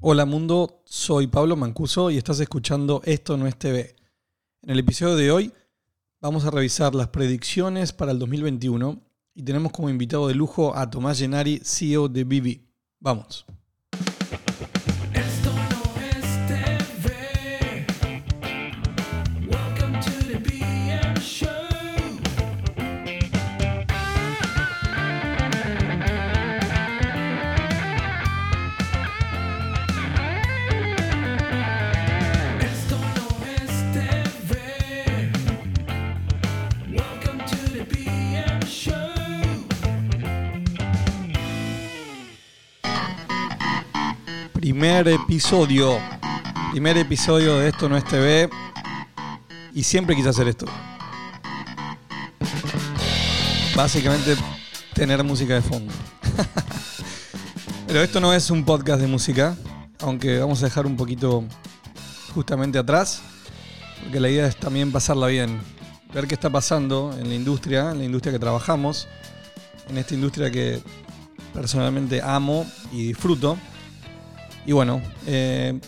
Hola mundo, soy Pablo Mancuso y estás escuchando Esto no es TV. En el episodio de hoy vamos a revisar las predicciones para el 2021 y tenemos como invitado de lujo a Tomás Gennari, CEO de Vivi. Vamos. Primer episodio. Primer episodio de Esto no es TV. Y siempre quise hacer esto. Básicamente tener música de fondo. Pero esto no es un podcast de música. Aunque vamos a dejar un poquito justamente atrás. Porque la idea es también pasarla bien. Ver qué está pasando en la industria, en la industria que trabajamos. En esta industria que personalmente amo y disfruto. Y bueno, eh,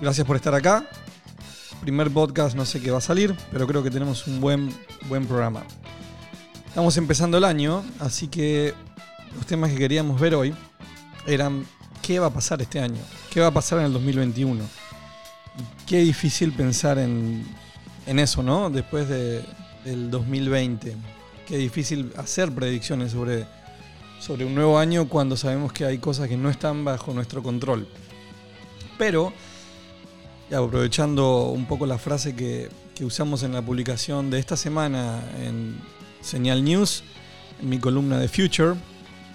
gracias por estar acá. Primer podcast, no sé qué va a salir, pero creo que tenemos un buen, buen programa. Estamos empezando el año, así que los temas que queríamos ver hoy eran qué va a pasar este año, qué va a pasar en el 2021. Y qué difícil pensar en, en eso, ¿no? Después de- del 2020. Qué difícil hacer predicciones sobre, sobre un nuevo año cuando sabemos que hay cosas que no están bajo nuestro control. Pero, aprovechando un poco la frase que, usamos en la publicación de esta semana en Señal News, en mi columna de Future,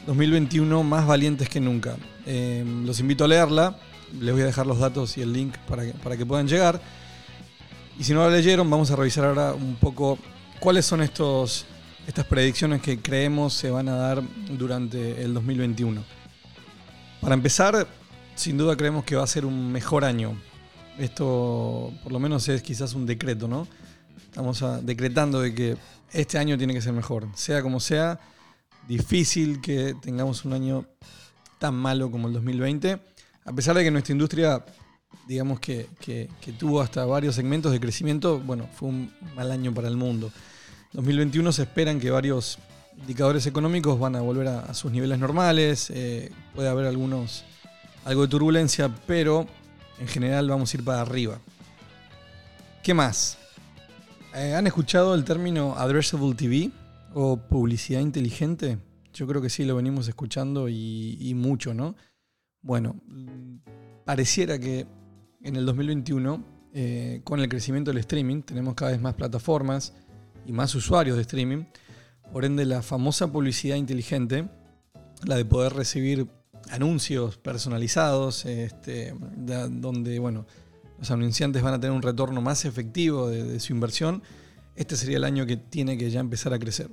2021 más valientes que nunca. Eh, los invito a leerla, les voy a dejar los datos y el link para que, para que puedan llegar. Y si no la leyeron, vamos a revisar ahora un poco cuáles son estos, estas predicciones que creemos se van a dar durante el 2021. Para empezar, sin duda creemos que va a ser un mejor año. Esto por lo menos es quizás un decreto, ¿no? Estamos decretando de que este año tiene que ser mejor. Sea como sea, difícil que tengamos un año tan malo como el 2020. A pesar de que nuestra industria, digamos que, tuvo hasta varios segmentos de crecimiento, bueno, fue un mal año para el mundo. 2021 se esperan que varios indicadores económicos van a volver a, a sus niveles normales. eh, puede haber algunos algo de turbulencia, pero en general vamos a ir para arriba. ¿Qué más? Eh, ¿Han escuchado el término addressable TV o publicidad inteligente? Yo creo que sí, lo venimos escuchando y, mucho, ¿no? Bueno, pareciera que en el 2021, eh, con el crecimiento del streaming, tenemos cada vez más plataformas y más usuarios de streaming. Por ende, la famosa publicidad inteligente, la de poder recibir anuncios personalizados, este, donde bueno, los anunciantes van a tener un retorno más efectivo de, su inversión, este sería el año que tiene que ya empezar a crecer.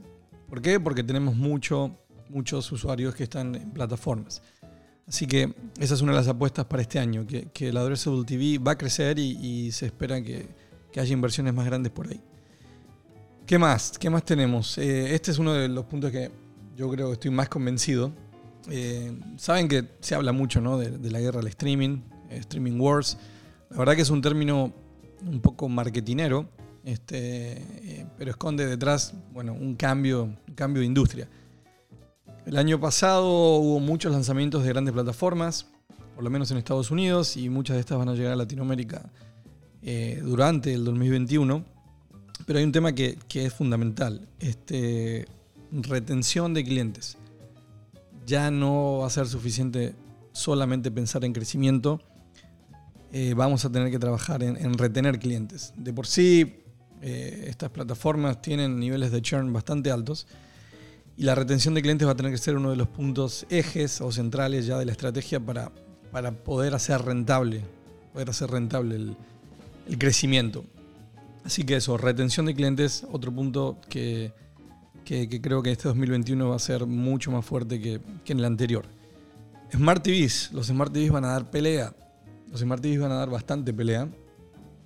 ¿Por qué? Porque tenemos mucho, muchos usuarios que están en plataformas. Así que esa es una de las apuestas para este año, que, que la Addressable TV va a crecer y, y se espera que, que haya inversiones más grandes por ahí. ¿Qué más? ¿Qué más tenemos? Eh, este es uno de los puntos que yo creo que estoy más convencido. Eh, saben que se habla mucho ¿no? de, la guerra al streaming, streaming wars. La verdad que es un término un poco marketinero, este, eh, pero esconde detrás bueno, un, cambio, un cambio de industria. El año pasado hubo muchos lanzamientos de grandes plataformas, por lo menos en Estados Unidos, y muchas de estas van a llegar a Latinoamérica eh, durante el 2021. Pero hay un tema que, que es fundamental, este, retención de clientes. Ya no va a ser suficiente solamente pensar en crecimiento, eh, vamos a tener que trabajar en, en retener clientes. De por sí, eh, estas plataformas tienen niveles de churn bastante altos y la retención de clientes va a tener que ser uno de los puntos ejes o centrales ya de la estrategia para, para poder hacer rentable, poder hacer rentable el, el crecimiento. Así que eso, retención de clientes, otro punto que, que- creo que este 2021 va a ser mucho más fuerte que, que en el anterior. Smart TVs, los Smart TVs van a dar pelea. Los Smart TVs van a dar bastante pelea.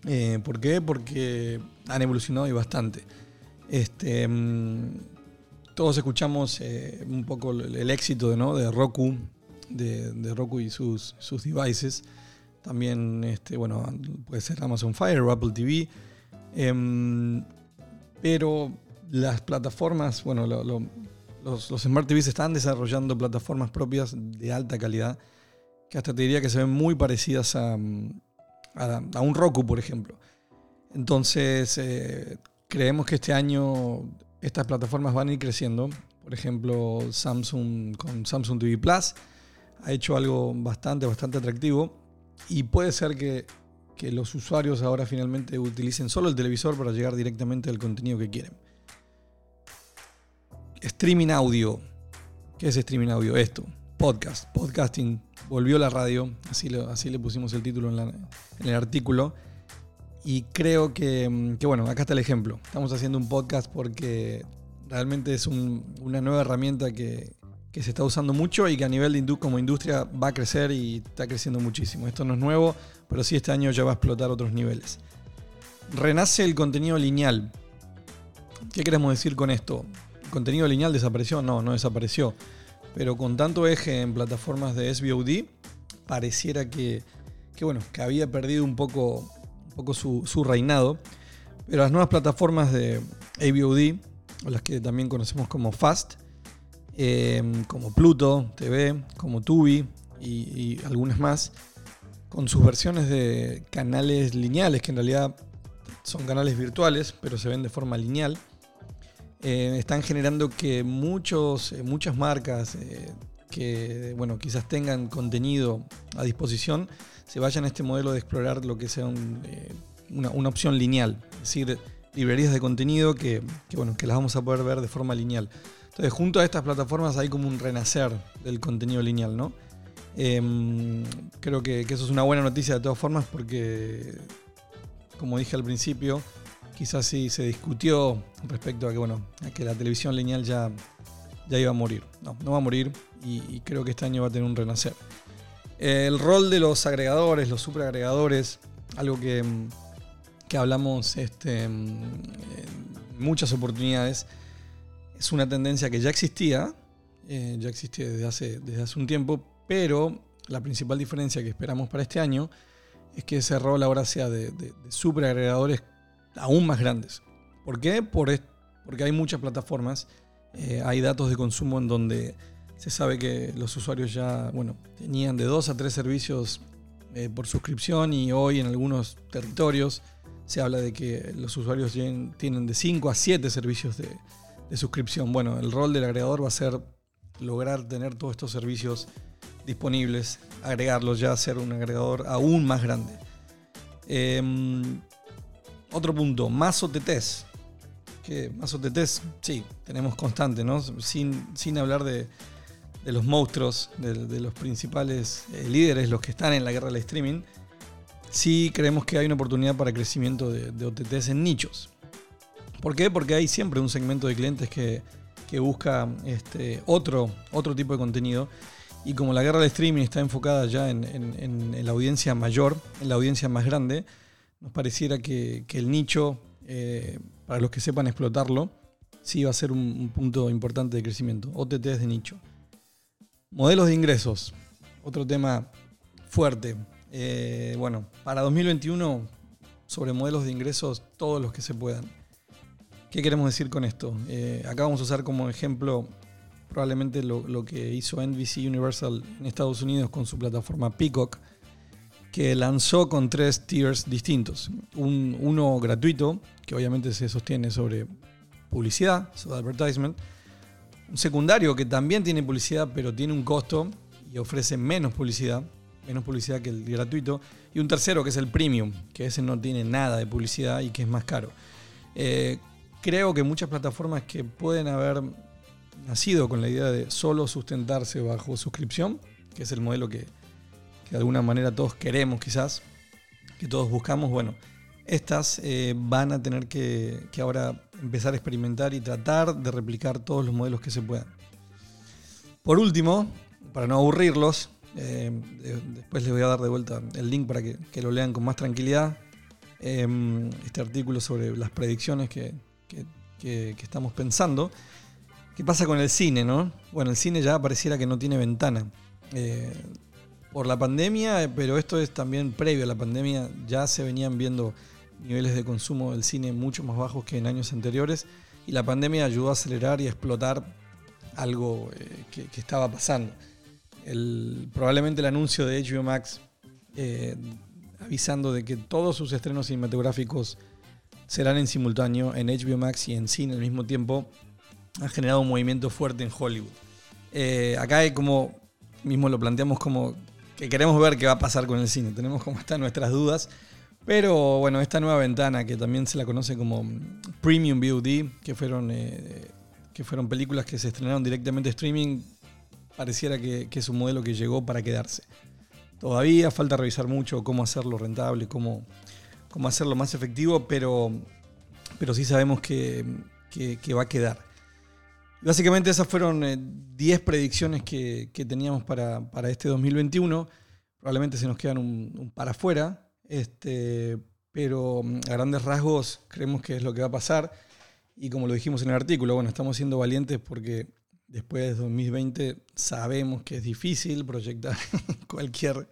Eh, ¿Por qué? Porque han evolucionado y bastante. Este, mm, todos escuchamos eh, un poco el, el éxito ¿no? de Roku, de, de Roku y sus, sus devices. También, este, bueno, puede ser Amazon Fire o Apple TV. Em, pero las plataformas, bueno, lo- lo- los, Smart TVs están desarrollando plataformas propias de alta calidad, que hasta te diría que se ven muy parecidas a, a- a un Roku, por ejemplo. Entonces, eh, creemos que este año estas plataformas van a ir creciendo. Por ejemplo, Samsung con Samsung TV Plus ha hecho algo bastante, bastante atractivo. Y puede ser que, que los usuarios ahora finalmente utilicen solo el televisor para llegar directamente al contenido que quieren. Streaming audio. ¿Qué es streaming audio? Esto. Podcast. Podcasting. Volvió la radio. Así, le pusimos el título en, el artículo. Y creo que, mm, que, bueno, acá está el ejemplo. Estamos haciendo un podcast porque realmente es un- una nueva herramienta que, que se está usando mucho y que a nivel de indu- como industria va a crecer y está creciendo muchísimo. Esto no es nuevo, pero sí este año ya va a explotar otros niveles. Renace el contenido lineal. ¿Qué queremos decir con esto? ¿El contenido lineal desapareció? No, no desapareció. Pero con tanto eje en plataformas de SVOD, pareciera que, que, bueno, que había perdido un poco, un poco su, su reinado. Pero las nuevas plataformas de AVOD, o las que también conocemos como FAST, eh, como Pluto TV, como Tubi y, y algunas más, con sus versiones de canales lineales, que en realidad son canales virtuales, pero se ven de forma lineal, eh, están generando que muchos, eh, muchas marcas eh, que bueno, quizás tengan contenido a disposición se vayan a este modelo de explorar lo que sea un, una, una opción lineal, es decir, librerías de contenido que, bueno, que las vamos a poder ver de forma lineal. Entonces, junto a estas plataformas hay como un renacer del contenido lineal, ¿no? Em, creo que eso es una buena noticia de todas formas porque, como dije al principio, quizás sí se discutió respecto a que, bueno, a que la televisión lineal ya, ya iba a morir. No, no va a morir y, creo que este año va a tener un renacer. El rol de los agregadores, los superagregadores, algo que, que hablamos este, en muchas oportunidades, es una tendencia que ya existía, eh, ya existía desde hace, desde hace un tiempo, pero la principal diferencia que esperamos para este año es que ese rol ahora sea de, de, de superagregadores aún más grandes. ¿Por qué? Por porque hay muchas plataformas, eh, hay datos de consumo en donde se sabe que los usuarios ya, bueno, tenían de dos a tres servicios eh, por suscripción y hoy en algunos territorios se habla de que los usuarios tienen de 5 a 7 servicios de, de suscripción. Bueno, el rol del agregador va a ser lograr tener todos estos servicios disponibles, agregarlos ya, ser un agregador aún más grande. Em, otro punto, más OTTs. Que más OTTs, sí, tenemos constante, ¿no? Sin, sin hablar de, de los monstruos, de, los principales eh, líderes, los que están en la guerra del streaming. Sí creemos que hay una oportunidad para crecimiento de, de OTTs en nichos. ¿Por qué? Porque hay siempre un segmento de clientes que, que busca este, otro, otro tipo de contenido. Y como la guerra del streaming está enfocada ya en- en la audiencia mayor, en la audiencia más grande, nos pareciera que, el nicho, eh, para los que sepan explotarlo, sí va a ser un, un punto importante de crecimiento. OTTs de nicho. Modelos de ingresos, otro tema fuerte. Eh, bueno, para 2021, sobre modelos de ingresos, todos los que se puedan. ¿Qué queremos decir con esto? Eh, acá vamos a usar como ejemplo probablemente lo, lo que hizo NBC Universal en Estados Unidos con su plataforma Peacock, que lanzó con tres tiers distintos. Un, uno gratuito, que obviamente se sostiene sobre publicidad, sobre advertisement. Un secundario que también tiene publicidad, pero tiene un costo y ofrece menos publicidad, menos publicidad que el gratuito. Y un tercero que es el premium, que ese no tiene nada de publicidad y que es más caro. Eh, creo que muchas plataformas que pueden haber nacido con la idea de solo sustentarse bajo suscripción, que es el modelo que, de alguna manera todos queremos quizás, que todos buscamos, bueno, estas eh, van a tener que, que ahora empezar a experimentar y tratar de replicar todos los modelos que se puedan. Por último, para no aburrirlos, eh, de- después les voy a dar de vuelta el link para que, que lo lean con más tranquilidad. eh, este artículo sobre las predicciones que, que- estamos pensando. ¿Qué pasa con el cine, no? Bueno, el cine ya pareciera que no tiene ventana. Por la pandemia, pero esto es también previo a la pandemia. Ya se venían viendo niveles de consumo del cine mucho más bajos que en años anteriores y la pandemia ayudó a acelerar y a explotar algo eh, que, estaba pasando. Probablemente el anuncio de HBO Max eh, avisando de que todos sus estrenos cinematográficos serán en simultáneo en HBO Max y en cine al mismo tiempo ha generado un movimiento fuerte en Hollywood. Eh, acá hay como, mismo lo planteamos como que queremos ver qué va a pasar con el cine. Tenemos como están nuestras dudas. Pero bueno, esta nueva ventana que también se la conoce como Premium VOD, que fueron, eh, que fueron películas que se estrenaron directamente streaming, pareciera que, es un modelo que llegó para quedarse. Todavía falta revisar mucho cómo hacerlo rentable, cómo, cómo hacerlo más efectivo, pero, pero sí sabemos que- que va a quedar. Básicamente esas fueron eh, 10 predicciones que, teníamos para, este 2021. Probablemente se nos quedan un, un para afuera, este, pero mm, a grandes rasgos creemos que es lo que va a pasar. Y como lo dijimos en el artículo, bueno, estamos siendo valientes porque después de 2020 sabemos que es difícil proyectar cualquier,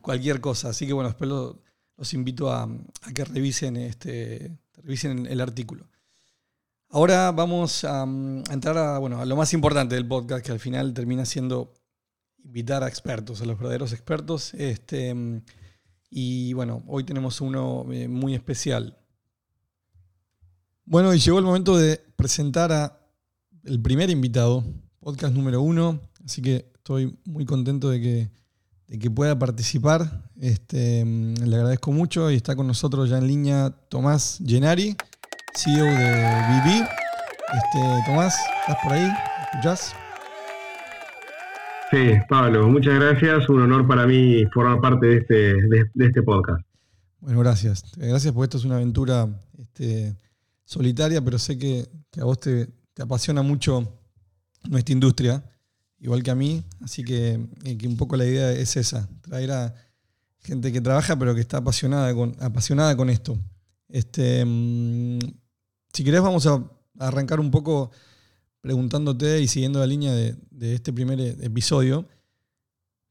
cualquier cosa. Así que bueno, después lo- los invito a, a que revisen, este, revisen el artículo. Ahora vamos a, mm, a entrar a, bueno, lo más importante del podcast, que al final termina siendo invitar a expertos, a los verdaderos expertos. Este, mm, y bueno, hoy tenemos uno eh, muy especial. Bueno, y llegó el momento de presentar a el primer invitado, podcast número uno. Así que estoy muy contento de que, de que pueda participar. Este, mm, le agradezco mucho y está con nosotros ya en línea Tomás Gennari, CEO de BB. Este, Tomás, ¿estás por ahí? ¿Me ¿Escuchás? Sí, Pablo, muchas gracias. Un honor para mí formar parte de este, de, de este podcast. Bueno, gracias. Gracias porque esto es una aventura este, solitaria, pero sé que, que a vos te, te apasiona mucho nuestra industria, igual que a mí. Así que, eh, que un poco la idea es esa, traer a gente que trabaja pero que está apasionada con, apasionada con esto. Este, mm, si querés vamos a arrancar un poco preguntándote y siguiendo la línea de, este primer episodio.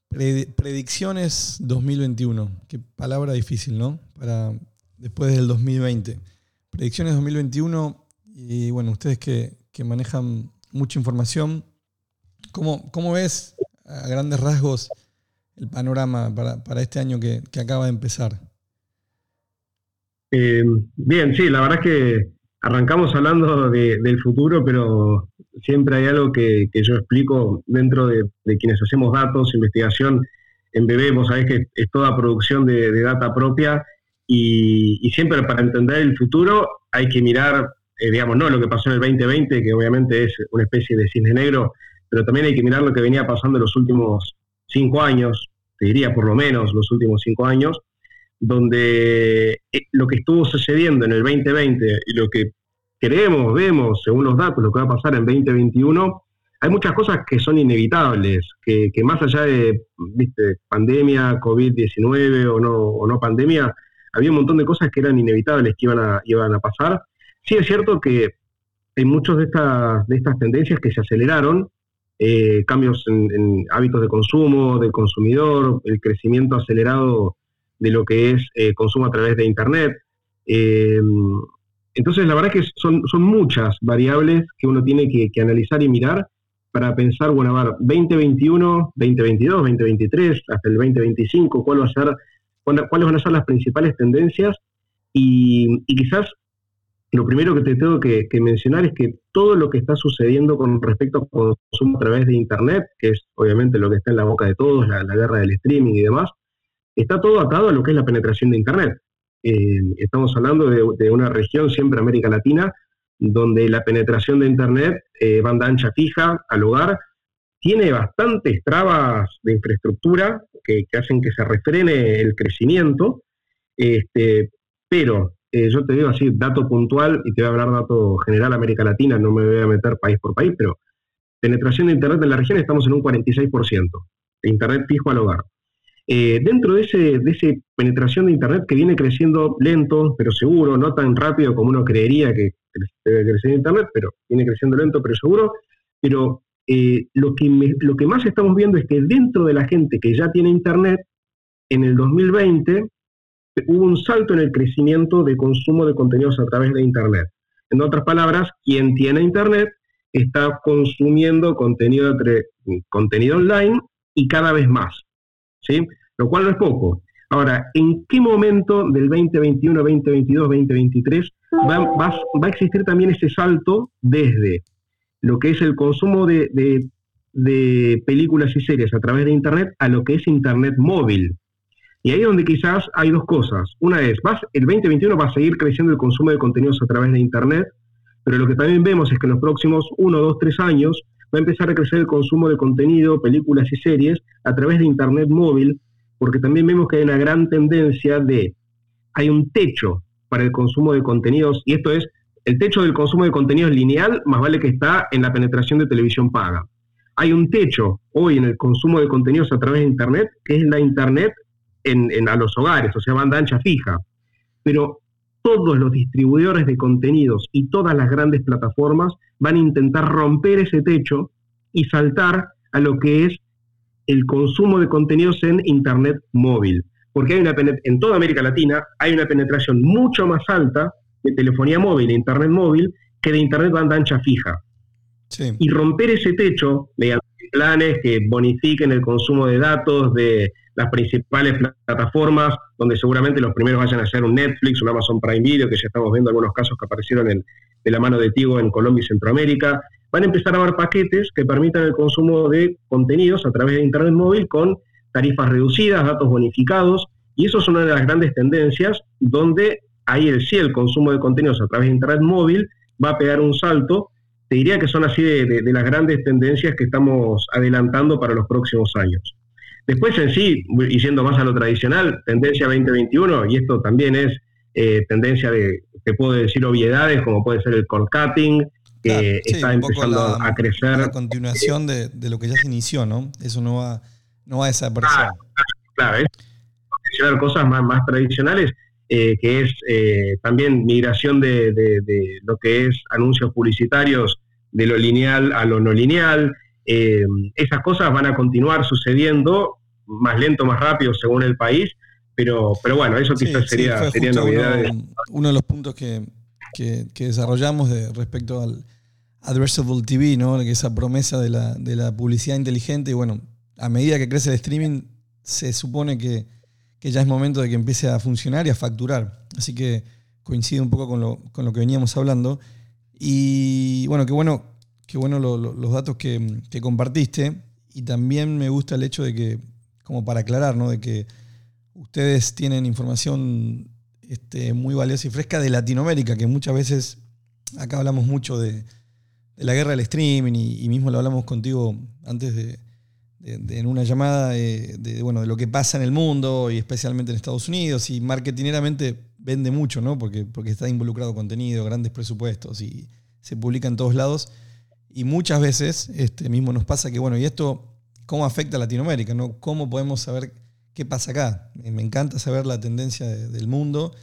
Pre- predicciones 2021. Qué palabra difícil, ¿no? Para después del 2020. Predicciones 2021 y bueno, ustedes que, que manejan mucha información, ¿cómo, ¿cómo ves a grandes rasgos el panorama para, para este año que, que acaba de empezar? Eh, bien, sí, la verdad es que arrancamos hablando de- del futuro, pero siempre hay algo que, yo explico dentro de, quienes hacemos datos, investigación. En BB, vos sabés que es toda producción de, data propia y, y siempre para entender el futuro hay que mirar, eh, digamos, no lo que pasó en el 2020, que obviamente es una especie de cisne negro, pero también hay que mirar lo que venía pasando en los últimos cinco años, te diría por lo menos los últimos cinco años, donde eh, lo que estuvo sucediendo en el 2020 y lo que creemos, vemos, según los datos, lo que va a pasar en 2021, hay muchas cosas que son inevitables, que, que más allá de ¿viste? pandemia, COVID-19 o no, o no pandemia, había un montón de cosas que eran inevitables que iban a, iban a pasar. Sí es cierto que hay muchas de estas, de estas tendencias que se aceleraron, eh, cambios en, en hábitos de consumo del consumidor, el crecimiento acelerado de lo que es eh, consumo a través de Internet. Eh, entonces, la verdad es que son, son muchas variables que uno tiene que, que analizar y mirar para pensar, bueno, a ver, 2021, 2022, 2023, hasta el 2025, cuál va a ser, cuál- cuáles van a ser las principales tendencias y, quizás lo primero que te tengo que, mencionar es que todo lo que está sucediendo con respecto a consumo a través de Internet, que es obviamente lo que está en la boca de todos, la guerra del streaming y demás, está todo atado a lo que es la penetración de Internet. Eh, estamos hablando de, una región, siempre América Latina, donde la penetración de Internet, eh, banda ancha fija, al hogar, tiene bastantes trabas de infraestructura que, que hacen que se refrene el crecimiento, este, pero eh, yo te digo así, dato puntual, y te voy a hablar dato general América Latina, no me voy a meter país por país, pero penetración de Internet en la región estamos en un 46% de Internet fijo al hogar. Eh, dentro de ese, de ese penetración de Internet que viene creciendo lento, pero seguro, no tan rápido como uno creería que debe crecer Internet, pero viene creciendo lento, pero seguro, pero eh, lo, que lo que más estamos viendo es que dentro de la gente que ya tiene Internet, en el 2020 hubo un salto en el crecimiento de consumo de contenidos a través de Internet. En otras palabras, quien tiene Internet está consumiendo contenido, entre- contenido online y cada vez más. ¿sí? Lo cual no es poco. Ahora, ¿en qué momento del 2021, 2022, 2023 va, va- va a existir también ese salto desde lo que es el consumo de, de- de películas y series a través de Internet a lo que es Internet móvil? Y ahí es donde quizás hay dos cosas. Una es, vas, el 2021 va a seguir creciendo el consumo de contenidos a través de Internet, pero lo que también vemos es que en los próximos 1, 2, 3 años va a empezar a crecer el consumo de contenido, películas y series a través de Internet móvil, porque también vemos que hay una gran tendencia de, hay un techo para el consumo de contenidos, y esto es, el techo del consumo de contenidos lineal, más vale que está en la penetración de televisión paga. Hay un techo hoy en el consumo de contenidos a través de Internet, que es la Internet en, en- a los hogares, o sea, banda ancha fija. Pero todos los distribuidores de contenidos y todas las grandes plataformas van a intentar romper ese techo y saltar a lo que es el consumo de contenidos en Internet móvil. Porque hay una en toda América Latina hay una penetración mucho más alta de telefonía móvil e Internet móvil que de Internet banda ancha fija Sí. y romper ese techo mediante planes que bonifiquen el consumo de datos de las principales pla- plataformas, donde seguramente los primeros vayan a ser un Netflix, un Amazon Prime Video, que ya estamos viendo algunos casos que aparecieron en- de la mano de Tigo en Colombia y Centroamérica. Van a empezar a haber paquetes que permitan el consumo de contenidos a través de Internet móvil con tarifas reducidas, datos bonificados, y eso es una de las grandes tendencias donde ahí el sí, el consumo de contenidos a través de Internet móvil va a pegar un salto te diría que son así de- de las grandes tendencias que estamos adelantando para los próximos años. Después en sí, y yendo más a lo tradicional, tendencia 2021, y esto también es eh, tendencia de, te puedo decir obviedades, como puede ser el cord cutting, que Claro, sí, está empezando la- a crecer. La continuación de, de lo que ya se inició, ¿no? Eso no va, no va a desaparecer. Ah, claro, es mencionar cosas más, más tradicionales, eh, que es eh, también migración de, de- de lo que es anuncios publicitarios de lo lineal a lo no lineal. Eh, esas cosas van a continuar sucediendo, más lento, más rápido según el país, pero, pero bueno, eso Sí, quizás sí, sería, fue sería novedades. uno, uno de los puntos que, que- que desarrollamos de, respecto al addressable TV, ¿no? Que esa promesa de la, de la publicidad inteligente. Y bueno, a medida que crece el streaming, se supone que, que ya es momento de que empiece a funcionar y a facturar. Así que coincide un poco con lo, con lo que veníamos hablando. Y bueno, qué bueno, qué bueno lo- lo- los datos que, que compartiste. Y también me gusta el hecho de que, como para aclarar, ¿no? De que ustedes tienen información este, muy valiosa y fresca de Latinoamérica, que muchas veces acá hablamos mucho de, la guerra del streaming y, mismo lo hablamos contigo antes de- en una llamada eh, de, bueno, de lo que pasa en el mundo y especialmente en Estados Unidos y marketineramente vende mucho, ¿no? Porque, porque está involucrado contenido, grandes presupuestos y se publica en todos lados. Y muchas veces este, mismo nos pasa que, bueno, ¿y esto cómo afecta a Latinoamérica? ¿no? ¿Cómo podemos saber qué pasa acá? Eh, Me encanta saber la tendencia de- del mundo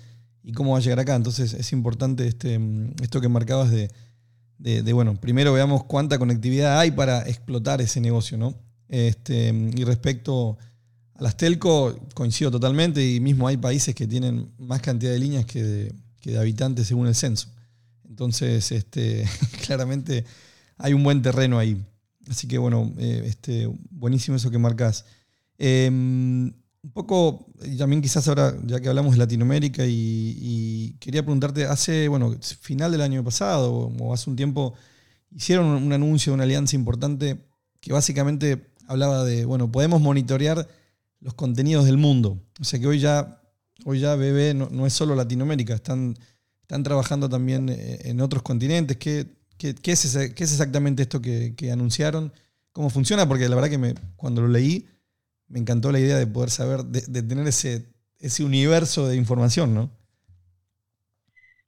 y cómo va a llegar acá. Entonces es importante este, mm, esto que marcabas de, de- bueno, primero veamos cuánta conectividad hay para explotar ese negocio, ¿no? Este, y respecto a las telco, coincido totalmente y mismo hay países que tienen más cantidad de líneas que de, que de habitantes según el censo. Entonces, este, claramente hay un buen terreno ahí. Así que bueno, eh, este, buenísimo eso que marcas. Eh, un poco, también quizás ahora, ya que hablamos de Latinoamérica, y, quería preguntarte, hace, bueno, final del año pasado o hace un tiempo, hicieron un anuncio de una alianza importante que básicamente hablaba de, bueno, podemos monitorear los contenidos del mundo. O sea que hoy ya, hoy ya BB no, no es solo Latinoamérica, están, están trabajando también eh, en otros continentes. ¿Qué, qué, es, exactamente esto que, anunciaron? ¿Cómo funciona? Porque la verdad que me, cuando lo leí me encantó la idea de poder saber, de, tener ese, universo de información, ¿no?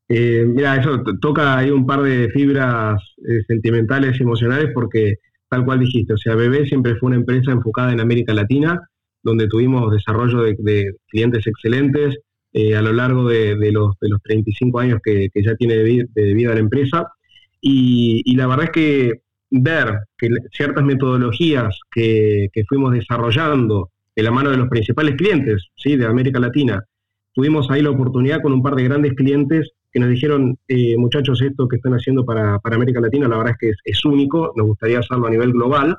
Eh, mira, eso to- toca ahí un par de fibras eh, sentimentales y emocionales porque tal cual dijiste, o sea, BB siempre fue una empresa enfocada en América Latina, donde tuvimos desarrollo de, de clientes excelentes eh, a lo largo de, los, de los 35 años que, que ya tiene de vida la empresa. Y, la verdad es que ver que ciertas metodologías que, que fuimos desarrollando de la mano de los principales clientes ¿sí? de América Latina, tuvimos ahí la oportunidad con un par de grandes clientes que nos dijeron, eh, muchachos, esto que están haciendo para, para América Latina, la verdad es que es, es único, nos gustaría hacerlo a nivel global.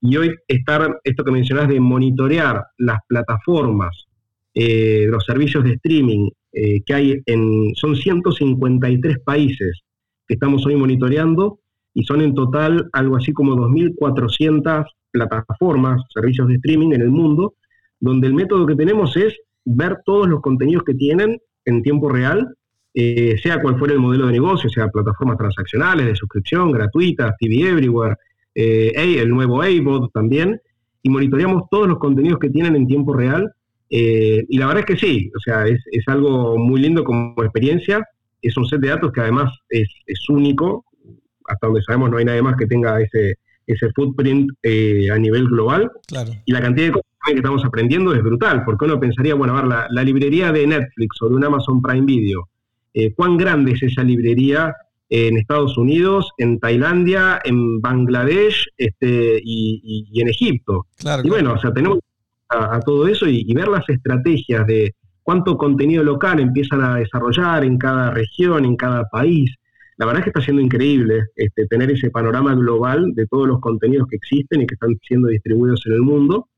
Y hoy estar, esto que mencionás de monitorear las plataformas, eh, los servicios de streaming eh, que hay en, son 153 países estamos hoy monitoreando y son en total algo así como 2.400 plataformas, servicios de streaming en el mundo, donde el método que tenemos es ver todos los contenidos que tienen en tiempo real, eh, sea cual fuera el modelo de negocio, sea plataformas transaccionales, de suscripción, gratuitas, TV Everywhere, eh, el nuevo AVOD también, y monitoreamos todos los contenidos que tienen en tiempo real. eh, y la verdad es que sí, o sea, es, es algo muy lindo como experiencia. Es un set de datos que además es, es único. Hasta donde sabemos no hay nadie más que tenga ese, ese footprint eh, a nivel global. Claro. Y la cantidad de cosas que estamos aprendiendo es brutal, porque uno pensaría, bueno, a ver, la, la librería de Netflix o de un Amazon Prime Video, eh, ¿cuán grande es esa librería en Estados Unidos, en Tailandia, en Bangladesh este, y, y- y en Egipto? Claro, Y bueno, o sea, tenemos a, a todo eso y, y ver las estrategias de cuánto contenido local empiezan a desarrollar en cada región, en cada país. La verdad es que está siendo increíble este, tener ese panorama global de todos los contenidos que existen y que están siendo distribuidos en el mundo.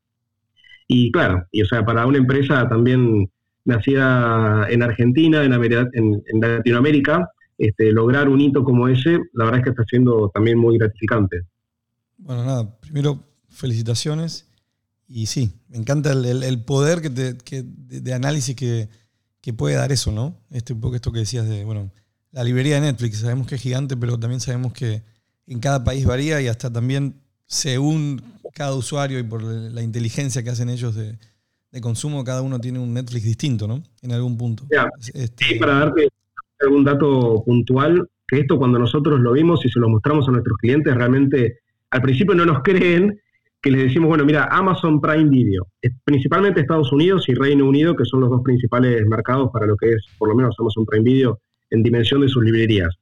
Y claro, y o sea, para una empresa también nacida en Argentina, en, en- en Latinoamérica, este, lograr un hito como ese, la verdad es que está siendo también muy gratificante. Bueno, nada, primero felicitaciones y sí, me encanta el, el- el poder que te- que- de, de análisis que, que puede dar eso, ¿no? Este, un poco esto que decías de, bueno, la librería de Netflix, sabemos que es gigante, pero también sabemos que en cada país varía y hasta también según cada usuario y por la inteligencia que hacen ellos de, de consumo, cada uno tiene un Netflix distinto, ¿no? En algún punto. Este, Sí, para darte algún dato puntual, que esto cuando nosotros lo vimos y se lo mostramos a nuestros clientes, realmente al principio no nos creen que les decimos, bueno, mira, Amazon Prime Video, principalmente Estados Unidos y Reino Unido, que son los dos principales mercados para lo que es, por lo menos, Amazon Prime Video en dimensión de sus librerías.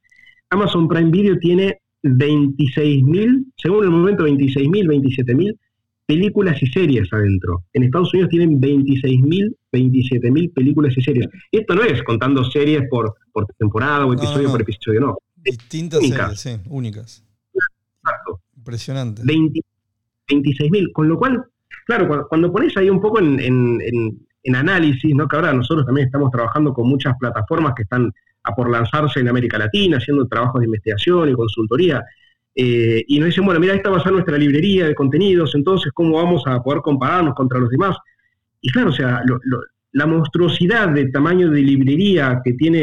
Amazon Prime Video tiene 26.000, según el momento, 26.000, 27.000 películas y series adentro. En Estados Unidos tienen 26.000, 27.000 películas y series. Esto no es contando series por, por temporada o No, episodio no. por episodio, no. distintas únicas. series, sí, únicas. Exacto. Impresionante. 20 26.000, con lo cual, claro, cuando, cuando pones ahí un poco en, en- en- en análisis, ¿no? que ahora nosotros también estamos trabajando con muchas plataformas que están a por lanzarse en América Latina, haciendo trabajos de investigación y consultoría, eh, y nos dicen, bueno, mira, esta va a ser nuestra librería de contenidos, entonces, ¿cómo vamos a poder compararnos contra los demás? Y claro, o sea, lo- lo- la monstruosidad de tamaño de librería que tiene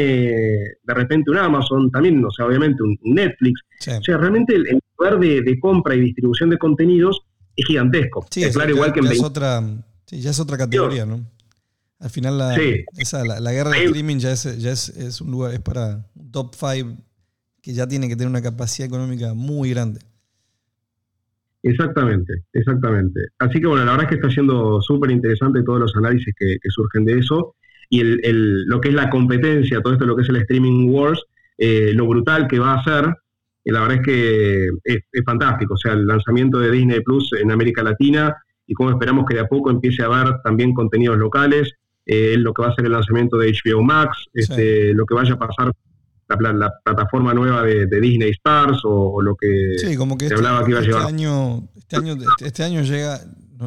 de repente un Amazon, también, o sea, obviamente un Netflix, Sí. o sea, realmente el, el poder de, de compra y distribución de contenidos es gigantesco. Sí, es claro, ya- igual que en ya es 20 otra, sí, ya es otra categoría, ¿no? Al final la, Sí. esa, la, la guerra de streaming ya, es, ya es, es un lugar, es para un top 5 que ya tiene que tener una capacidad económica muy grande. Exactamente, exactamente. Así que bueno, la verdad es que está siendo súper interesante todos los análisis que, que surgen de eso y el, el- lo que es la competencia, todo esto lo que es el streaming wars, eh, lo brutal que va a ser, eh, la verdad es que es, es fantástico. O sea, el lanzamiento de Disney Plus en América Latina y cómo esperamos que de a poco empiece a haber también contenidos locales, eh, lo que va a ser el lanzamiento de HBO Max, este, lo que vaya a pasar la, la plataforma nueva de, de Disney Stars o, o lo que Sí, como que se este, hablaba que iba a este llevar. año, este año, este, este año llega,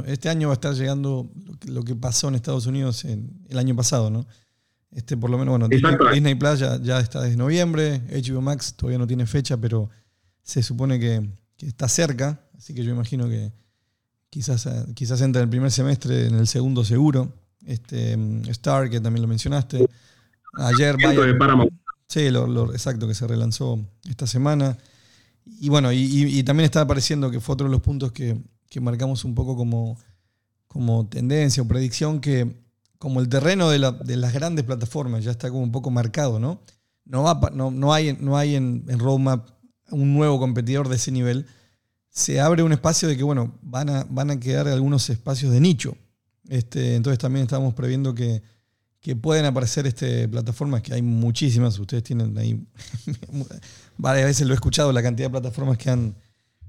este año va a estar llegando lo que, lo que pasó en Estados Unidos en, el año pasado, ¿no? Este, por lo menos, bueno, Disney, Exacto. Disney Plus ya, ya está desde noviembre, HBO Max todavía no tiene fecha, pero se supone que, que está cerca, así que yo imagino que quizás, eh, quizás entra en el primer semestre, en el segundo seguro. Este, Star, que también lo mencionaste. Ayer, Bayern-. Sí, lo, lo- exacto, que se relanzó esta semana. Y bueno, y, y- y también está apareciendo que fue otro de los puntos que, que marcamos un poco como, como tendencia o predicción, que como el terreno de, la- de las grandes plataformas ya está como un poco marcado, ¿no? No, va, no, no hay, no hay en, en roadmap un nuevo competidor de ese nivel. Se abre un espacio de que, bueno, van a, van a quedar algunos espacios de nicho. Este, entonces también estamos previendo que, que pueden aparecer este, plataformas, que hay muchísimas, ustedes tienen ahí, varias veces lo he escuchado, la cantidad de plataformas que han,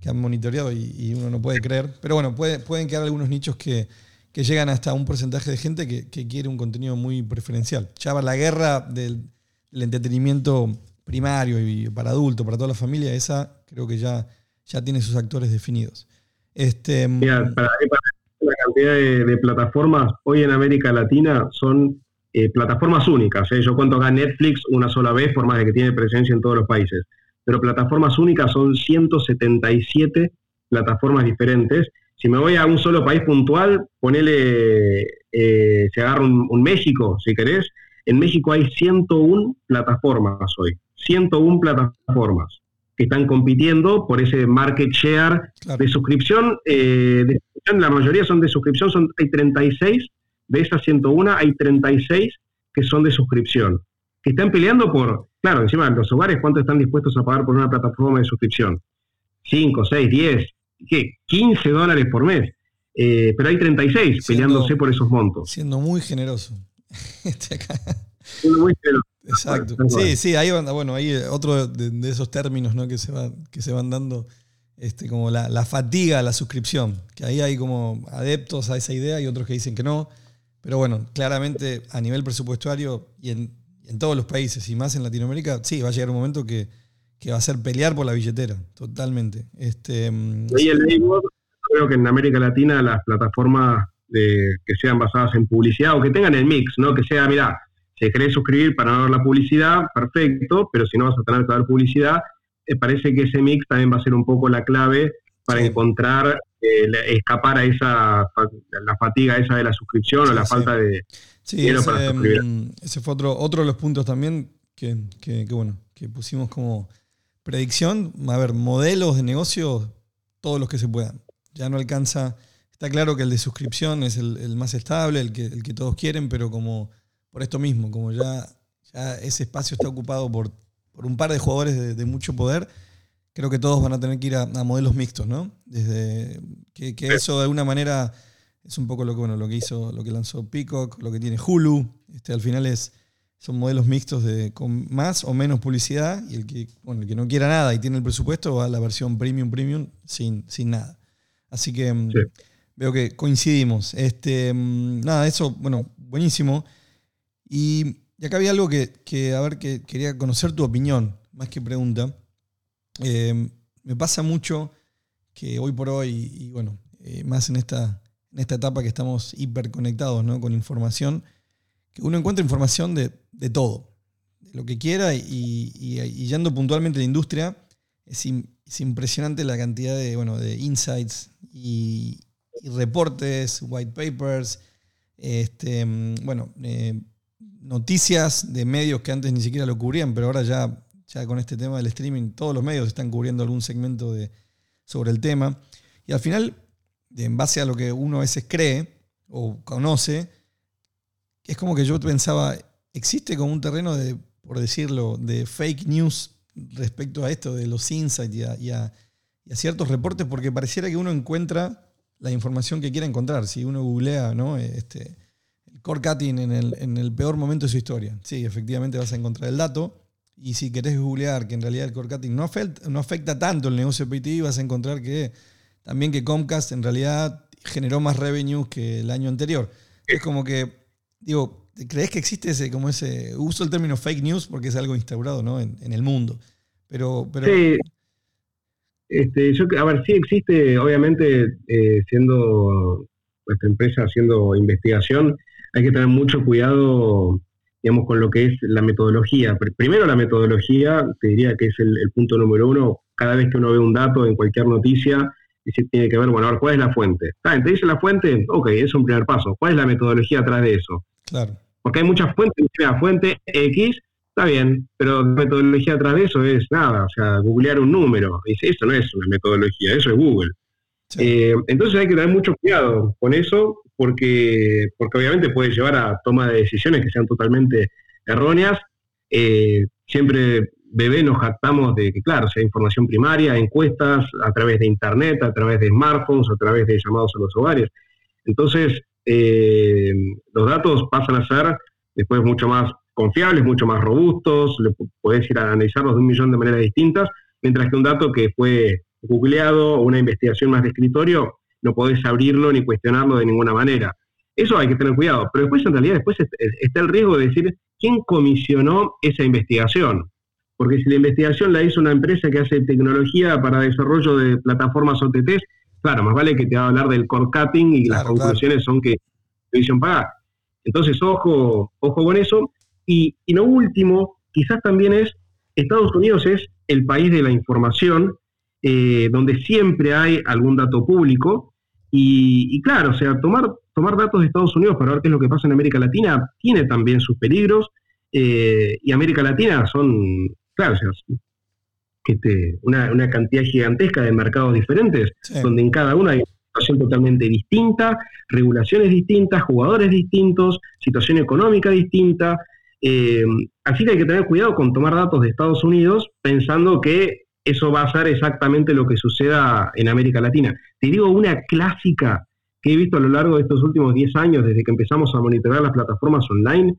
que han monitoreado y, y uno no puede creer. Pero bueno, puede- pueden quedar algunos nichos que, que llegan hasta un porcentaje de gente que, que quiere un contenido muy preferencial. Ya la guerra del, del entretenimiento primario y para adultos, para toda la familia, esa creo que ya, ya tiene sus actores definidos. Este, Mira, para, para la cantidad de, de plataformas hoy en América Latina son eh, plataformas únicas. ¿eh? Yo cuento acá Netflix una sola vez, por más de que tiene presencia en todos los países. Pero plataformas únicas son 177 plataformas diferentes. Si me voy a un solo país puntual, ponele, eh, se agarra un, un México, si querés. En México hay 101 plataformas hoy. 101 plataformas que están compitiendo por ese market share claro, de suscripción, eh, de suscripción, la mayoría son de suscripción, son, hay 36, de esas 101 hay 36 que son de suscripción, que están peleando por, claro, encima los hogares, ¿cuánto están dispuestos a pagar por una plataforma de suscripción? 5, 6, 10, ¿qué? 15 dólares por mes. Eh, pero hay 36 Siendo- peleándose por esos montos. siendo muy generoso. Este. Uno muy generoso. Exacto. Sí, sí, ahí van- bueno, ahí otro de, de esos términos ¿no? que, se van, que se van dando, este, como la, la fatiga a la suscripción, que ahí hay como adeptos a esa idea y otros que dicen que no. Pero bueno, claramente a nivel presupuestario y en, y en todos los países y más en Latinoamérica, sí, va a llegar un momento que, que va a ser pelear por la billetera, totalmente. Este, mm, Ahí el label, creo que en América Latina las plataformas de- que sean basadas en publicidad o que tengan el mix, ¿no? Que sea, mira, si querés suscribir para no ver la publicidad, perfecto, pero si no vas a tener que ver publicidad, eh, parece que ese mix también va a ser un poco la clave para Sí. encontrar, eh, la- escapar a esa, la fatiga esa de la suscripción o la sí. falta de... Sí, Dinero ese, para suscribir. mm, ese fue otro, otro de los puntos también que, que- que, bueno, que pusimos como predicción. A ver, modelos de negocio, todos los que se puedan. Ya no alcanza. Está claro que el de suscripción es el, más estable, el que, todos quieren, pero como por esto mismo, como ya, ese espacio está ocupado por, un par de jugadores de, mucho poder, creo que todos van a tener que ir a, modelos mixtos, ¿no? Desde que, que eso de alguna manera es un poco lo que, bueno, lo que hizo, lo que lanzó Peacock, lo que tiene Hulu. Este, al final es, son modelos mixtos de, con más o menos publicidad y el que, bueno, el que no quiera nada y tiene el presupuesto va a la versión premium premium sin, sin nada. Así que mm, Sí. veo que coincidimos. Este, mm, nada, eso, bueno, buenísimo. Y, y acá había algo que, que, a ver, que quería conocer tu opinión, más que pregunta. Eh, me pasa mucho que hoy por hoy, y bueno, eh, más en esta, en esta etapa que estamos hiperconectados ¿no? con información, uno encuentra información de, de todo, de lo que quiera, y, y, y yendo puntualmente a la industria, es, im- es impresionante la cantidad de, bueno, de insights y, reportes, white papers, este, mm, bueno, eh, noticias de medios que antes ni siquiera lo cubrían, pero ahora ya, ya con este tema del streaming, todos los medios están cubriendo algún segmento de, sobre el tema. Y al final, en base a lo que uno a veces cree o conoce, es como que yo pensaba, existe como un terreno de, por decirlo, de fake news respecto a esto, de los insights y a, ciertos reportes, porque pareciera que uno encuentra la información que quiera encontrar. Si uno googlea, ¿no? Este, el core cutting en el, peor momento de su historia. Sí, efectivamente vas a encontrar el dato. Y si querés googlear que en realidad el core cutting no afecta, tanto el negocio PTV, vas a encontrar que también que Comcast en realidad generó más revenues que el año anterior. Es como que, digo, ¿crees que existe ese, como ese, uso el término fake news porque es algo instaurado ¿no? en, en el mundo? Pero, pero Sí. Este, yo, a ver, sí existe, obviamente, eh, siendo nuestra empresa haciendo investigación, hay que tener mucho cuidado, digamos, con lo que es la metodología. Pr- Primero la metodología, te diría que es el punto número uno. Cada vez que uno ve un dato en cualquier noticia, dice, tiene que ver, bueno, a ver, ¿cuál es la fuente? Ah, ¿te dice la fuente? Ok, es un primer paso. ¿Cuál es la metodología atrás de eso? claro, Porque hay muchas fuentes, la fuente X, está bien, pero la metodología atrás de eso es nada, o sea, googlear un número. Dice, eso no es una metodología, eso es Google. sí, Eh, entonces hay que tener mucho cuidado con eso, porque, porque obviamente puede llevar a toma de decisiones que sean totalmente erróneas. Eh, siempre bebé nos jactamos de que, claro, sea información primaria, encuestas a través de internet, a través de smartphones, a través de llamados a los hogares. Entonces, eh, los datos pasan a ser después mucho más confiables, mucho más robustos, le podés ir a analizarlos de un millón de maneras distintas, mientras que un dato que fue googleado una investigación más de escritorio, no podés abrirlo ni cuestionarlo de ninguna manera. Eso hay que tener cuidado. Pero después, en realidad, después est- está el riesgo de decir quién comisionó esa investigación. Porque si la investigación la hizo una empresa que hace tecnología para desarrollo de plataformas OTTs, claro, más vale que te va a hablar del core cutting y las claro. conclusiones son que televisión paga. Entonces, ojo, ojo con eso. Y, y lo último, quizás también es, Estados Unidos es el país de la información, eh, donde siempre hay algún dato público. Y, y claro, o sea, tomar, tomar datos de Estados Unidos para ver qué es lo que pasa en América Latina tiene también sus peligros. eh, y América Latina son, claro, o sea, una, una cantidad gigantesca de mercados diferentes Sí. donde en cada uno hay una situación totalmente distinta, regulaciones distintas, jugadores distintos, situación económica distinta. eh, así que hay que tener cuidado con tomar datos de Estados Unidos pensando que eso va a ser exactamente lo que suceda en América Latina. Te digo una clásica que he visto a lo largo de estos últimos 10 años, desde que empezamos a monitorear las plataformas online,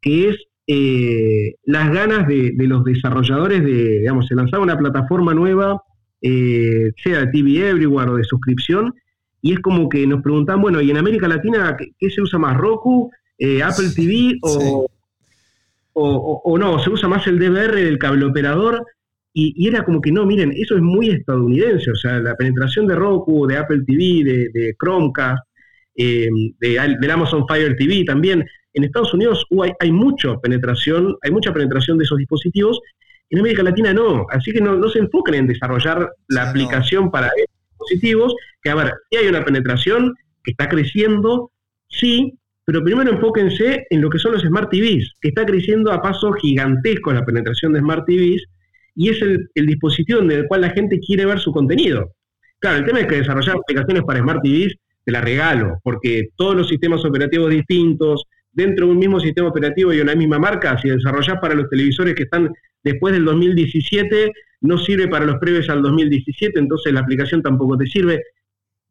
que es eh, las ganas de, de los desarrolladores de, digamos, se lanzaba una plataforma nueva eh, sea de TV Everywhere o de suscripción, y es como que nos preguntan, bueno, ¿y en América Latina qué, qué se usa más, Roku, eh, Apple TV o, Sí. o, o- o no? ¿Se usa más el DVR del cable operador? Y, y era como que no, miren, eso es muy estadounidense, o sea, la penetración de Roku, de Apple TV, de, de Chromecast, eh, de, del Amazon Fire TV también. En Estados Unidos uh, hay, hay mucha penetración, hay mucha penetración de esos dispositivos. En América Latina no, así que no, no se enfoquen en desarrollar la no. aplicación para esos dispositivos, que a ver, si hay una penetración que está creciendo, sí, pero primero enfóquense en lo que son los Smart TVs, que está creciendo a paso gigantesco la penetración de Smart TVs, y es el, el dispositivo en el cual la gente quiere ver su contenido. Claro, el tema es que desarrollar aplicaciones para Smart TVs te la regalo, porque todos los sistemas operativos distintos, dentro de un mismo sistema operativo y una misma marca, si desarrollás para los televisores que están después del 2017, no sirve para los previos al 2017, entonces la aplicación tampoco te sirve.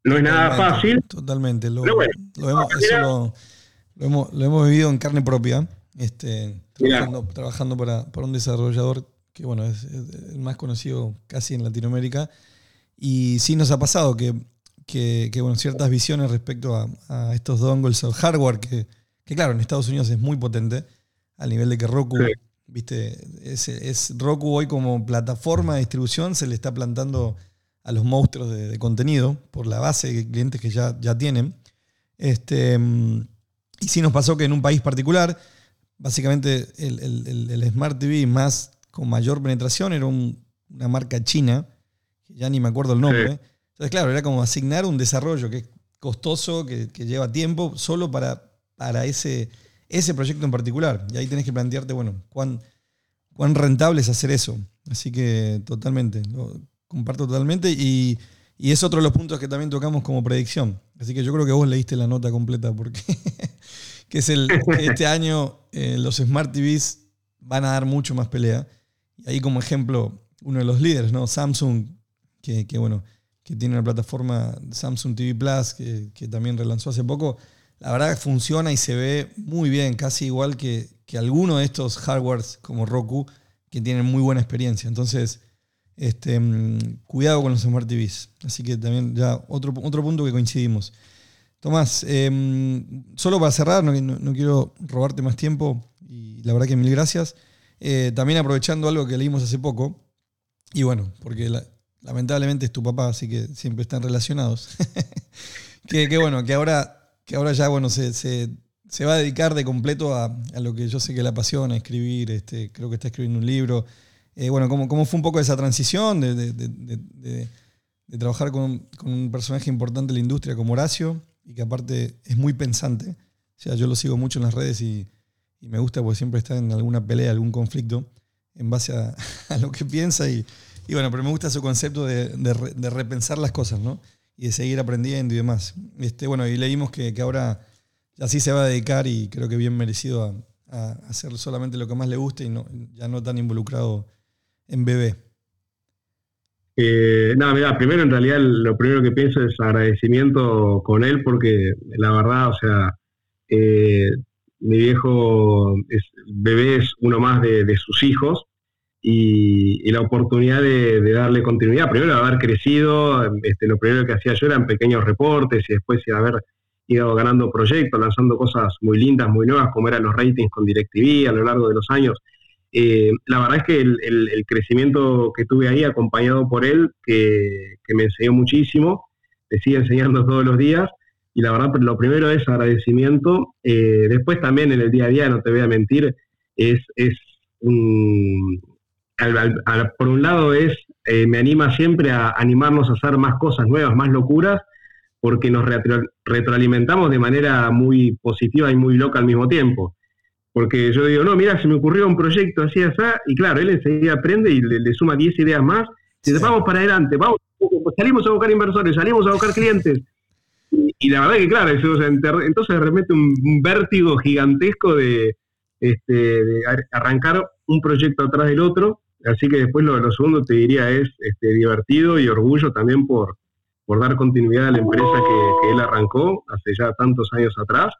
No es nada Totalmente, fácil. Totalmente. Lo, Pero bueno, lo hemos, eso mira. lo, lo hemos, lo hemos vivido en carne propia, este, trabajando, trabajando para, para un desarrollador que bueno, es, es el más conocido casi en Latinoamérica. Y sí nos ha pasado que, que, que, bueno, ciertas visiones respecto a, a estos dongles o hardware que, que, claro, en Estados Unidos es muy potente, al nivel de que Roku, Sí. viste, es, es Roku hoy como plataforma de distribución se le está plantando a los monstruos de, de contenido por la base de clientes que ya, ya tienen. Este, y sí nos pasó que en un país particular, básicamente el, el- el- el Smart TV más con mayor penetración era un- una marca china, que ya ni me acuerdo el nombre. Sí. Entonces, claro, era como asignar un desarrollo que es costoso, que, que lleva tiempo, solo para, para ese, ese proyecto en particular. Y ahí tenés que plantearte, bueno, cuán, cuán rentable es hacer eso. Así que totalmente, comparto totalmente. Y, y es otro de los puntos que también tocamos como predicción. Así que yo creo que vos leíste la nota completa porque que es el este año eh, los Smart TVs van a dar mucho más pelea. Y ahí como ejemplo, uno de los líderes, ¿no? Samsung, que, que, bueno, que tiene una plataforma Samsung TV Plus, que, que también relanzó hace poco. La verdad funciona y se ve muy bien, casi igual que, que alguno de estos hardwares como Roku, que tienen muy buena experiencia. Entonces, este, mm, cuidado con los Smart TVs. Así que también ya otro, otro punto que coincidimos. Tomás, eh, solo para cerrar, no, no- quiero robarte más tiempo y la verdad que mil gracias. Eh, también aprovechando algo que leímos hace poco, y bueno, porque la- lamentablemente es tu papá, así que siempre están relacionados. que bueno, que ahora, que ahora ya bueno, se, se- se va a dedicar de completo a, a lo que yo sé que le apasiona, escribir, este, creo que está escribiendo un libro. Eh, bueno, ¿cómo, ¿cómo fue un poco esa transición de, de- de- trabajar con, con un personaje importante de la industria como Horacio y que aparte es muy pensante? O sea, yo lo sigo mucho en las redes y, y me gusta porque siempre está en alguna pelea, algún conflicto en base a, lo que piensa y, y bueno, pero me gusta su concepto de repensar las cosas, ¿no? Y de seguir aprendiendo y demás. Este, bueno, y leímos que, que ahora así se va a dedicar y creo que bien merecido a, hacer solamente lo que más le guste y no, ya no tan involucrado en bebé. Eh, nada, mira, primero en realidad lo primero que pienso es agradecimiento con él porque la verdad, o sea, eh, mi viejo bebé es uno más de, de sus hijos y, la oportunidad de, darle continuidad. Primero haber crecido, este, lo primero que hacía yo eran pequeños reportes y después de haber ido ganando proyectos, lanzando cosas muy lindas, muy nuevas, como eran los ratings con DirecTV a lo largo de los años. Eh, la verdad es que el, crecimiento que tuve ahí, acompañado por él, que, me enseñó muchísimo, te sigue enseñando todos los días, y la verdad, lo primero es agradecimiento. Eh, después también en el día a día, no te voy a mentir, es, es un- al- al- al- por un lado es, eh, me anima siempre a animarnos a hacer más cosas nuevas, más locuras, porque nos retro- retroalimentamos de manera muy positiva y muy loca al mismo tiempo. Porque yo digo, no, mira, se me ocurrió un proyecto así, así, y claro, él enseguida aprende y le, le suma 10 ideas más, y dice, Sí. vamos para adelante, vamos, salimos a buscar inversores, salimos a buscar clientes. Y, y la verdad que claro, eso, o sea, enter- entonces de repente un, un vértigo gigantesco de, este, de ar- arrancar un proyecto atrás del otro, así que después lo, lo segundo te diría es este, divertido y orgullo también por, por dar continuidad a la empresa que, que él arrancó hace ya tantos años atrás.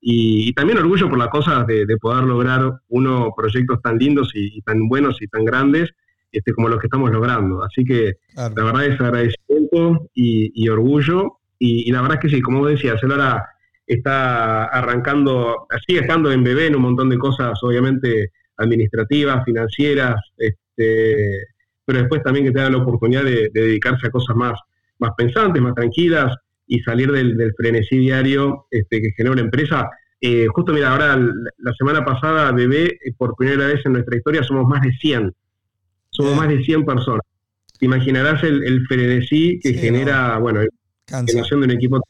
Y, y también orgullo por las cosas de, de poder lograr uno proyectos tan lindos y, y tan buenos y tan grandes este, como los que estamos logrando. Así que Claro. la verdad es agradecimiento y, y orgullo. Y, y la verdad es que sí, como vos decías, él ahora está arrancando, sigue estando en bebé en un montón de cosas, obviamente administrativas, financieras, este, pero después también que tenga la oportunidad de, de dedicarse a cosas más, más pensantes, más tranquilas y salir del, del frenesí diario este, que genera una empresa. Eh, justo mira, ahora la, semana pasada, Bebé, eh, por primera vez en nuestra historia, somos más de 100. Somos Bien. más de 100 personas. Te imaginarás el, el frenesí que Sí, genera, bueno, la generación de un equipo.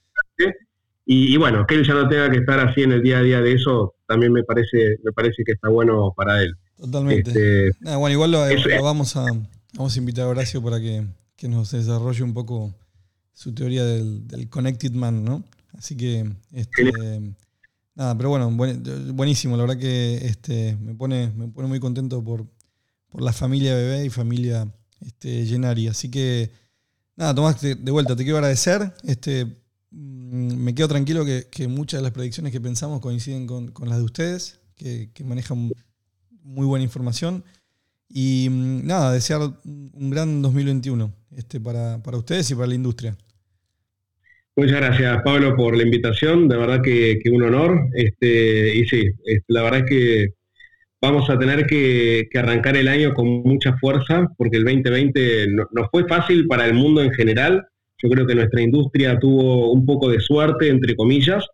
Y, y bueno, que él ya no tenga que estar así en el día a día de eso, también me parece, me parece que está bueno para él. Totalmente. Este, Nada, bueno, igual lo, vamos, a, vamos a invitar a Horacio para que, que nos desarrolle un poco su teoría del, del Connected Man, ¿no? Así que, este, nada, pero bueno, buen- buenísimo. La verdad que este, me, pone, me pone muy contento por, por la familia bebé y familia este, Gennari. Así que, nada, Tomás, te- de vuelta, te quiero agradecer. Este, me quedo tranquilo que, muchas de las predicciones que pensamos coinciden con, las de ustedes, que, manejan muy buena información. Y mm, nada, desear un gran 2021 este, para, para ustedes y para la industria. Muchas gracias, Pablo, por la invitación. De verdad que, un honor. Este, y sí, la verdad es que vamos a tener que, que arrancar el año con mucha fuerza, porque el 2020 no, no fue fácil para el mundo en general. Yo creo que nuestra industria tuvo un poco de suerte, entre comillas,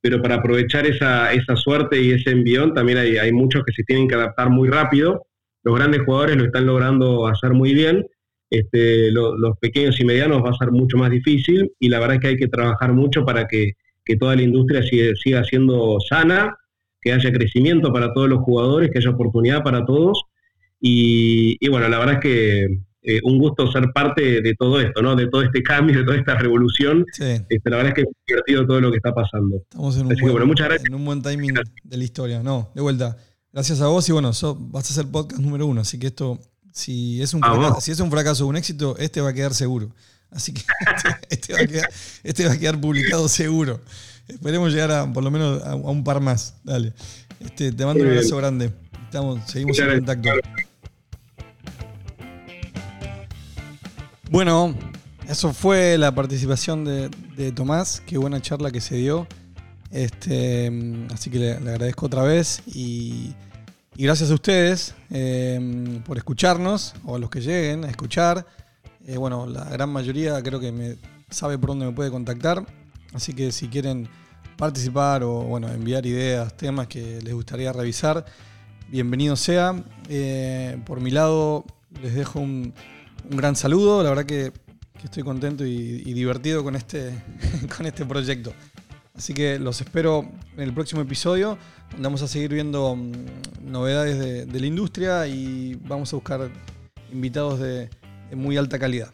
pero para aprovechar esa, esa suerte y ese envión también hay, hay muchos que se tienen que adaptar muy rápido. Los grandes jugadores lo están logrando hacer muy bien. Este, lo- los pequeños y medianos va a ser mucho más difícil y la verdad es que hay que trabajar mucho para que, que toda la industria siga, siga siendo sana, que haya crecimiento para todos los jugadores, que haya oportunidad para todos. Y bueno, la verdad es que eh, un gusto ser parte de todo esto, ¿no? de todo este cambio, de toda esta revolución. Sí, Este, la verdad es que es divertido todo lo que está pasando. estamos en un, Así que, buen, bueno, muchas gracias. en un buen timing de la historia. No, de vuelta. Gracias a vos y bueno, sos- vas a ser podcast número uno, así que esto, si es un, Vamos. fracaso, si es un fracaso o un éxito, este va a quedar seguro. Así que este, este va, a quedar, este va a quedar publicado seguro. Esperemos llegar a por lo menos a, a un par más. Dale. Este, te mando un abrazo grande. Estamos, seguimos en contacto. Bueno, eso fue la participación de, Tomás. Qué buena charla que se dio. Este, mm, así que le, agradezco otra vez y, gracias a ustedes eh, por escucharnos o a los que lleguen a escuchar. Eh, bueno, la gran mayoría creo que me sabe por dónde me puede contactar. Así que si quieren participar o bueno, enviar ideas, temas que les gustaría revisar, bienvenido sea. Eh, por mi lado, les dejo un, un gran saludo. La verdad que, estoy contento y, divertido con este, con este proyecto. Así que los espero en el próximo episodio, donde vamos a seguir viendo mm, novedades de, la industria y vamos a buscar invitados de muy alta calidad.